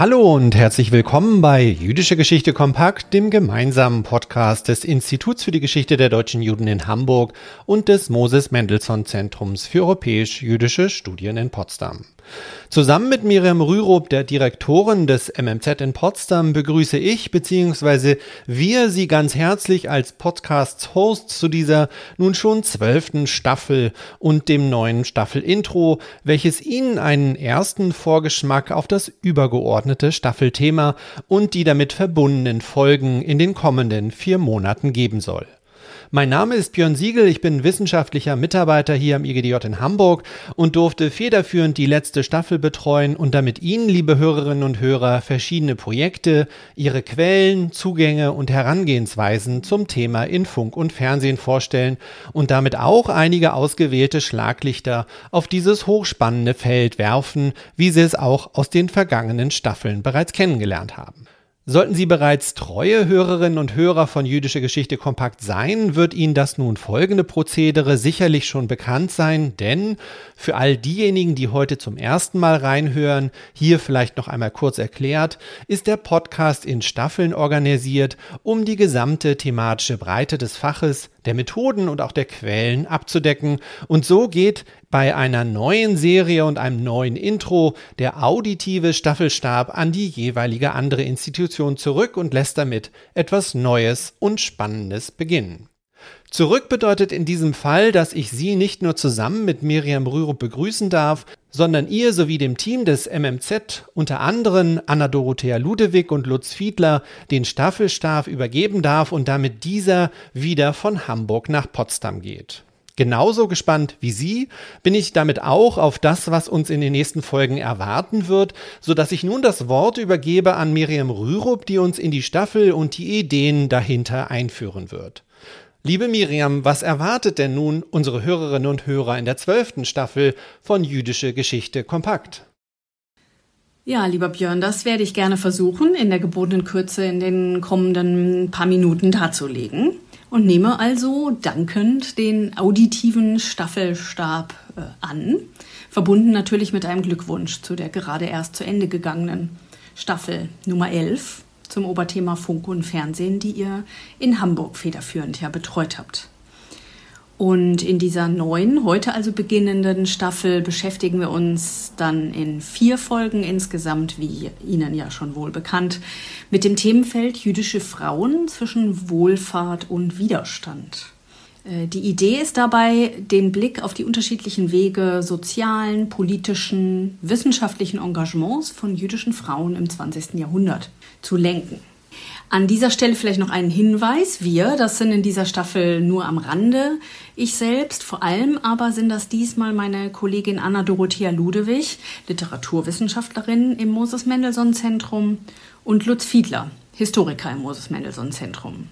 Hallo und herzlich willkommen bei Jüdische Geschichte Kompakt, dem gemeinsamen Podcast des Instituts für die Geschichte der deutschen Juden in Hamburg und des Moses Mendelssohn Zentrums für europäisch-jüdische Studien in Potsdam. Zusammen mit Miriam Rürup, der Direktorin des MMZ in Potsdam, begrüße ich bzw. wir Sie ganz herzlich als Podcasts-Host zu dieser nun schon zwölften Staffel und dem neuen Staffel-Intro, welches Ihnen einen ersten Vorgeschmack auf das übergeordnete Staffelthema und die damit verbundenen Folgen in den kommenden vier Monaten geben soll. Mein Name ist Björn Siegel, ich bin wissenschaftlicher Mitarbeiter hier am IGDJ in Hamburg und durfte federführend die letzte Staffel betreuen und damit Ihnen, liebe Hörerinnen und Hörer, verschiedene Projekte, ihre Quellen, Zugänge und Herangehensweisen zum Thema in Funk und Fernsehen vorstellen und damit auch einige ausgewählte Schlaglichter auf dieses hochspannende Feld werfen, wie Sie es auch aus den vergangenen Staffeln bereits kennengelernt haben. Sollten Sie bereits treue Hörerinnen und Hörer von Jüdische Geschichte kompakt sein, wird Ihnen das nun folgende Prozedere sicherlich schon bekannt sein, denn für all diejenigen, die heute zum ersten Mal reinhören, hier vielleicht noch einmal kurz erklärt, ist der Podcast in Staffeln organisiert, um die gesamte thematische Breite des Faches der Methoden und auch der Quellen abzudecken. Und so geht bei einer neuen Serie und einem neuen Intro der auditive Staffelstab an die jeweilige andere Institution zurück und lässt damit etwas Neues und Spannendes beginnen. Zurück bedeutet in diesem Fall, dass ich Sie nicht nur zusammen mit Miriam Rürup begrüßen darf, sondern ihr sowie dem Team des MMZ, unter anderem Anna-Dorothea Ludewig und Lutz Fiedler, den Staffelstab übergeben darf und damit dieser wieder von Hamburg nach Potsdam geht. Genauso gespannt wie Sie bin ich damit auch auf das, was uns in den nächsten Folgen erwarten wird, so dass ich nun das Wort übergebe an Miriam Rürup, die uns in die Staffel und die Ideen dahinter einführen wird. Liebe Miriam, was erwartet denn nun unsere Hörerinnen und Hörer in der zwölften Staffel von Jüdische Geschichte kompakt? Ja, lieber Björn, das werde ich gerne versuchen, in der gebotenen Kürze in den kommenden paar Minuten darzulegen und nehme also dankend den auditiven Staffelstab äh, an, verbunden natürlich mit einem Glückwunsch zu der gerade erst zu Ende gegangenen Staffel Nummer 11 zum Oberthema Funk und Fernsehen, die ihr in Hamburg federführend ja betreut habt. Und in dieser neuen, heute also beginnenden Staffel beschäftigen wir uns dann in vier Folgen insgesamt, wie Ihnen ja schon wohl bekannt, mit dem Themenfeld jüdische Frauen zwischen Wohlfahrt und Widerstand. Äh, die Idee ist dabei, den Blick auf die unterschiedlichen Wege sozialen, politischen, wissenschaftlichen Engagements von jüdischen Frauen im 20. Jahrhundert zu lenken. An dieser Stelle vielleicht noch einen Hinweis. Wir, das sind in dieser Staffel nur am Rande. Ich selbst, vor allem aber sind das diesmal meine Kollegin Anna-Dorothea Ludewig, Literaturwissenschaftlerin im Moses Mendelssohn Zentrum und Lutz Fiedler, Historiker im Moses Mendelssohn Zentrum.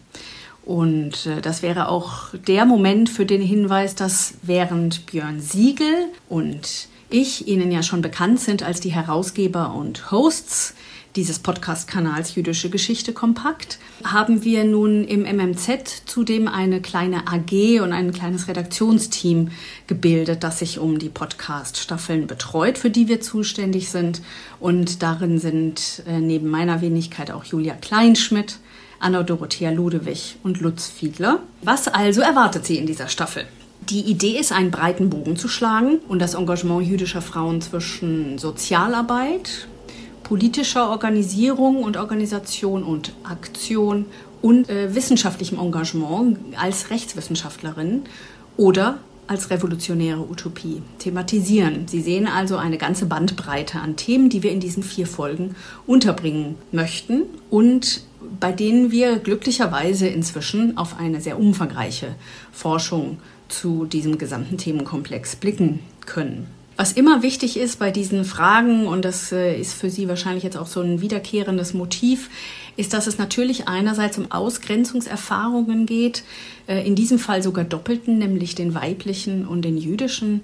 Und äh, das wäre auch der Moment für den Hinweis, dass während Björn Siegel und ich Ihnen ja schon bekannt sind als die Herausgeber und Hosts dieses Podcast-Kanals Jüdische Geschichte kompakt, haben wir nun im MMZ zudem eine kleine AG und ein kleines Redaktionsteam gebildet, das sich um die Podcast-Staffeln betreut, für die wir zuständig sind. Und darin sind äh, neben meiner Wenigkeit auch Julia Kleinschmidt, Anna-Dorothea Ludewig und Lutz Fiedler. Was also erwartet Sie in dieser Staffel? Die Idee ist, einen breiten Bogen zu schlagen und das Engagement jüdischer Frauen zwischen Sozialarbeit, politischer Organisierung und Organisation und Aktion und äh, wissenschaftlichem Engagement als Rechtswissenschaftlerin oder als revolutionäre Utopie thematisieren. Sie sehen also eine ganze Bandbreite an Themen, die wir in diesen vier Folgen unterbringen möchten und bei denen wir glücklicherweise inzwischen auf eine sehr umfangreiche Forschung zu diesem gesamten Themenkomplex blicken können. Was immer wichtig ist bei diesen Fragen, und das äh, ist für Sie wahrscheinlich jetzt auch so ein wiederkehrendes Motiv, ist, dass es natürlich einerseits um Ausgrenzungserfahrungen geht, äh, in diesem Fall sogar doppelten, nämlich den weiblichen und den jüdischen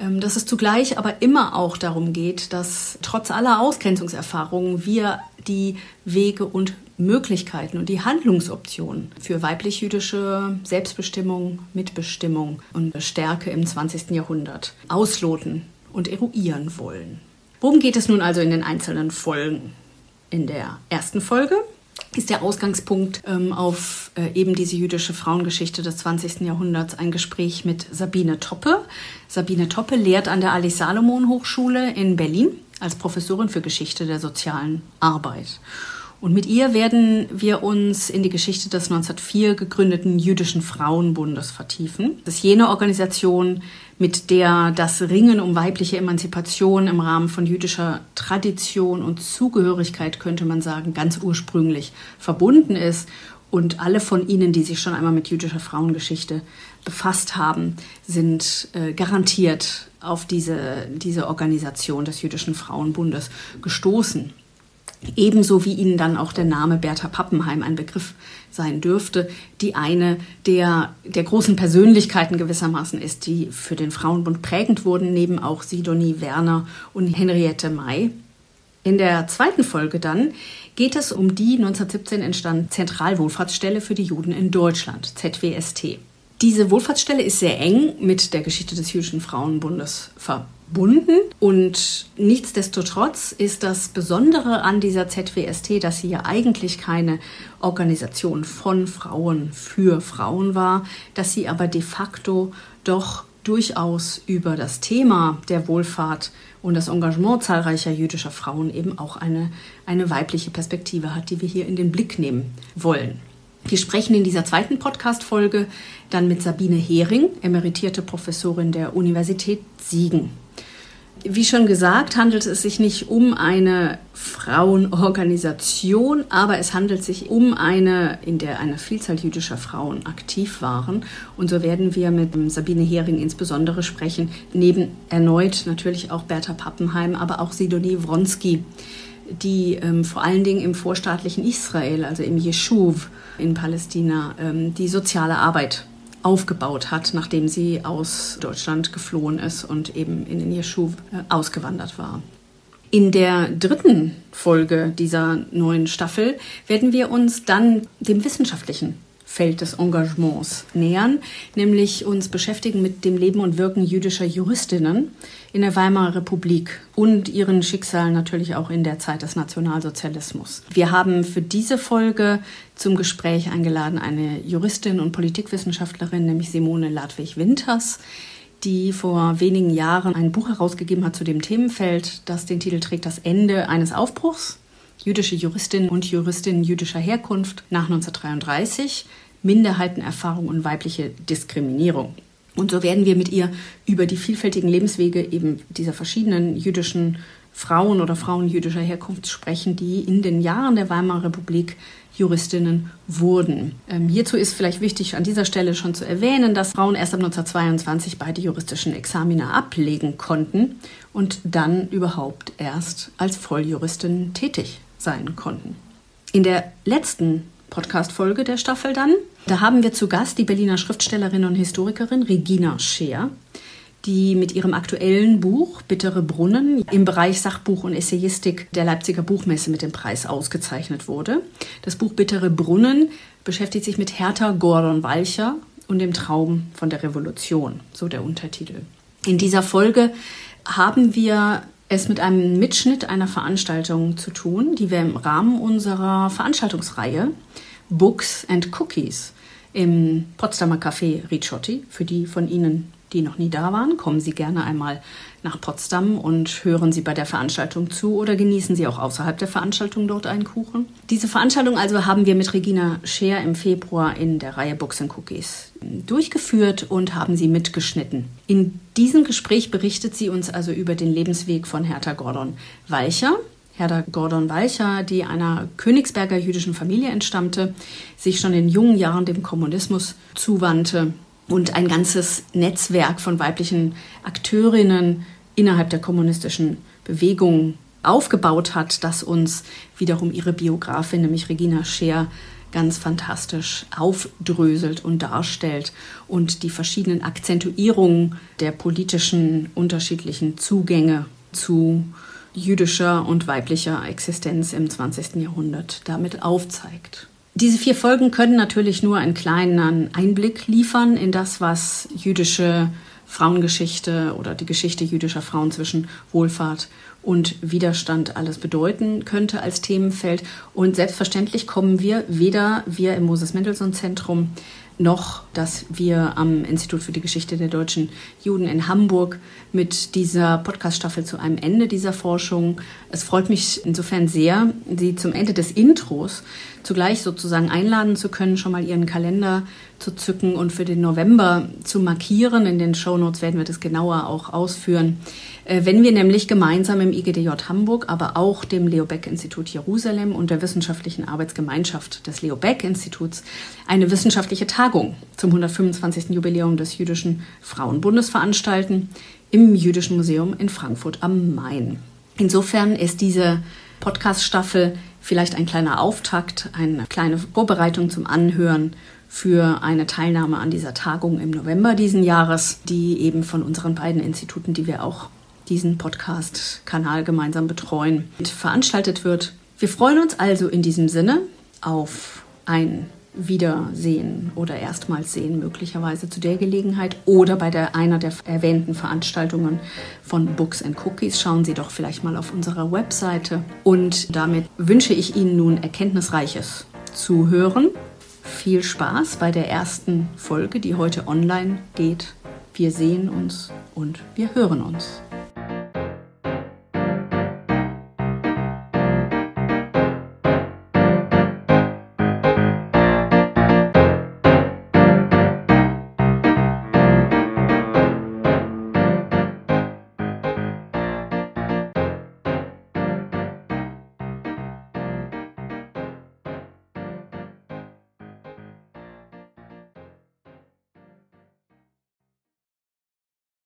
ähm, dass es zugleich aber immer auch darum geht, dass trotz aller Ausgrenzungserfahrungen wir die Wege und Möglichkeiten und die Handlungsoptionen für weiblich-jüdische Selbstbestimmung, Mitbestimmung und Stärke im 20. Jahrhundert ausloten und eruieren wollen. Worum geht es nun also in den einzelnen Folgen? In der ersten Folge ist der Ausgangspunkt ähm, auf äh, eben diese jüdische Frauengeschichte des 20. Jahrhunderts ein Gespräch mit Sabine Toppe. Sabine Toppe lehrt an der Alice Salomon Hochschule in Berlin als Professorin für Geschichte der sozialen Arbeit. Und mit ihr werden wir uns in die Geschichte des 1904 gegründeten Jüdischen Frauenbundes vertiefen. Das ist jene Organisation, mit der das Ringen um weibliche Emanzipation im Rahmen von jüdischer Tradition und Zugehörigkeit, könnte man sagen, ganz ursprünglich verbunden ist. Und alle von Ihnen, die sich schon einmal mit jüdischer Frauengeschichte befasst haben, sind äh, garantiert auf diese, diese Organisation des Jüdischen Frauenbundes gestoßen. Ebenso wie Ihnen dann auch der Name Bertha Pappenheim ein Begriff sein dürfte, die eine der, der großen Persönlichkeiten gewissermaßen ist, die für den Frauenbund prägend wurden, neben auch Sidonie Werner und Henriette May. In der zweiten Folge dann geht es um die 1917 entstandene Zentralwohlfahrtsstelle für die Juden in Deutschland, ZWST. Diese Wohlfahrtsstelle ist sehr eng mit der Geschichte des Jüdischen Frauenbundes verbunden. Und nichtsdestotrotz ist das Besondere an dieser ZWST, dass sie ja eigentlich keine Organisation von Frauen für Frauen war, dass sie aber de facto doch durchaus über das Thema der Wohlfahrt und das Engagement zahlreicher jüdischer Frauen eben auch eine, eine weibliche Perspektive hat, die wir hier in den Blick nehmen wollen. Wir sprechen in dieser zweiten Podcast-Folge dann mit Sabine Hering, emeritierte Professorin der Universität Siegen. Wie schon gesagt, handelt es sich nicht um eine Frauenorganisation, aber es handelt sich um eine, in der eine Vielzahl jüdischer Frauen aktiv waren. Und so werden wir mit Sabine Hering insbesondere sprechen, neben erneut natürlich auch Bertha Pappenheim, aber auch Sidonie Wronski, die ähm, vor allen Dingen im vorstaatlichen Israel, also im Jeschuv in Palästina, ähm, die soziale Arbeit aufgebaut hat, nachdem sie aus Deutschland geflohen ist und eben in den Jeschuv äh, ausgewandert war. In der dritten Folge dieser neuen Staffel werden wir uns dann dem wissenschaftlichen Feld des Engagements nähern, nämlich uns beschäftigen mit dem Leben und Wirken jüdischer Juristinnen in der Weimarer Republik und ihren Schicksalen natürlich auch in der Zeit des Nationalsozialismus. Wir haben für diese Folge zum Gespräch eingeladen eine Juristin und Politikwissenschaftlerin, nämlich Simone Ladwig-Winters, die vor wenigen Jahren ein Buch herausgegeben hat zu dem Themenfeld, das den Titel trägt Das Ende eines Aufbruchs. Jüdische Juristinnen und Juristinnen jüdischer Herkunft nach 1933 Minderheitenerfahrung und weibliche Diskriminierung. Und so werden wir mit ihr über die vielfältigen Lebenswege eben dieser verschiedenen jüdischen Frauen oder Frauen jüdischer Herkunft sprechen, die in den Jahren der Weimarer Republik Juristinnen wurden. Ähm, hierzu ist vielleicht wichtig an dieser Stelle schon zu erwähnen, dass Frauen erst ab 1922 beide juristischen Examina ablegen konnten und dann überhaupt erst als Volljuristin tätig sein konnten. In der letzten Podcast-Folge der Staffel dann. Da haben wir zu Gast die Berliner Schriftstellerin und Historikerin Regina Scheer, die mit ihrem aktuellen Buch Bittere Brunnen im Bereich Sachbuch und Essayistik der Leipziger Buchmesse mit dem Preis ausgezeichnet wurde. Das Buch Bittere Brunnen beschäftigt sich mit Hertha Gordon Walcher und dem Traum von der Revolution, so der Untertitel. In dieser Folge haben wir es mit einem Mitschnitt einer Veranstaltung zu tun, die wir im Rahmen unserer Veranstaltungsreihe Books and Cookies im Potsdamer Café Ricciotti, für die von Ihnen, die noch nie da waren, kommen Sie gerne einmal nach Potsdam und hören Sie bei der Veranstaltung zu oder genießen Sie auch außerhalb der Veranstaltung dort einen Kuchen. Diese Veranstaltung also haben wir mit Regina Scheer im Februar in der Reihe Books Cookies durchgeführt und haben sie mitgeschnitten. In diesem Gespräch berichtet sie uns also über den Lebensweg von Hertha Gordon Walcher. Hertha Gordon Walcher, die einer Königsberger jüdischen Familie entstammte, sich schon in jungen Jahren dem Kommunismus zuwandte und ein ganzes Netzwerk von weiblichen Akteurinnen innerhalb der kommunistischen Bewegung aufgebaut hat, das uns wiederum ihre Biografin, nämlich Regina Scheer, ganz fantastisch aufdröselt und darstellt und die verschiedenen Akzentuierungen der politischen unterschiedlichen Zugänge zu jüdischer und weiblicher Existenz im 20. Jahrhundert damit aufzeigt. Diese vier Folgen können natürlich nur einen kleinen Einblick liefern in das, was jüdische Frauengeschichte oder die Geschichte jüdischer Frauen zwischen Wohlfahrt und Widerstand alles bedeuten könnte als Themenfeld. Und selbstverständlich kommen wir weder wir im Moses Mendelssohn Zentrum noch, dass wir am Institut für die Geschichte der deutschen Juden in Hamburg mit dieser Podcast-Staffel zu einem Ende dieser Forschung. Es freut mich insofern sehr, Sie zum Ende des Intros zugleich sozusagen einladen zu können, schon mal Ihren Kalender zu zücken und für den November zu markieren. In den Shownotes werden wir das genauer auch ausführen. Äh, wenn wir nämlich gemeinsam im IGDJ Hamburg, aber auch dem Leo Beck Institut Jerusalem und der Wissenschaftlichen Arbeitsgemeinschaft des Leo Beck Instituts eine wissenschaftliche Tagung zum 125. Jubiläum des Jüdischen Frauenbundes veranstalten im Jüdischen Museum in Frankfurt am Main. Insofern ist diese Podcast-Staffel vielleicht ein kleiner Auftakt, eine kleine Vorbereitung zum Anhören für eine Teilnahme an dieser Tagung im November diesen Jahres, die eben von unseren beiden Instituten, die wir auch diesen Podcast-Kanal gemeinsam betreuen, veranstaltet wird. Wir freuen uns also in diesem Sinne auf ein Wiedersehen oder erstmals sehen möglicherweise zu der Gelegenheit oder bei der einer der erwähnten Veranstaltungen von Books and Cookies schauen Sie doch vielleicht mal auf unserer Webseite und damit wünsche ich Ihnen nun erkenntnisreiches Zuhören. Viel Spaß bei der ersten Folge, die heute online geht. Wir sehen uns und wir hören uns.